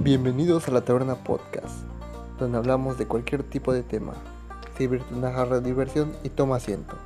Bienvenidos a la Taberna Podcast, donde hablamos de cualquier tipo de tema. Sirve tu jarra de diversión y toma asiento.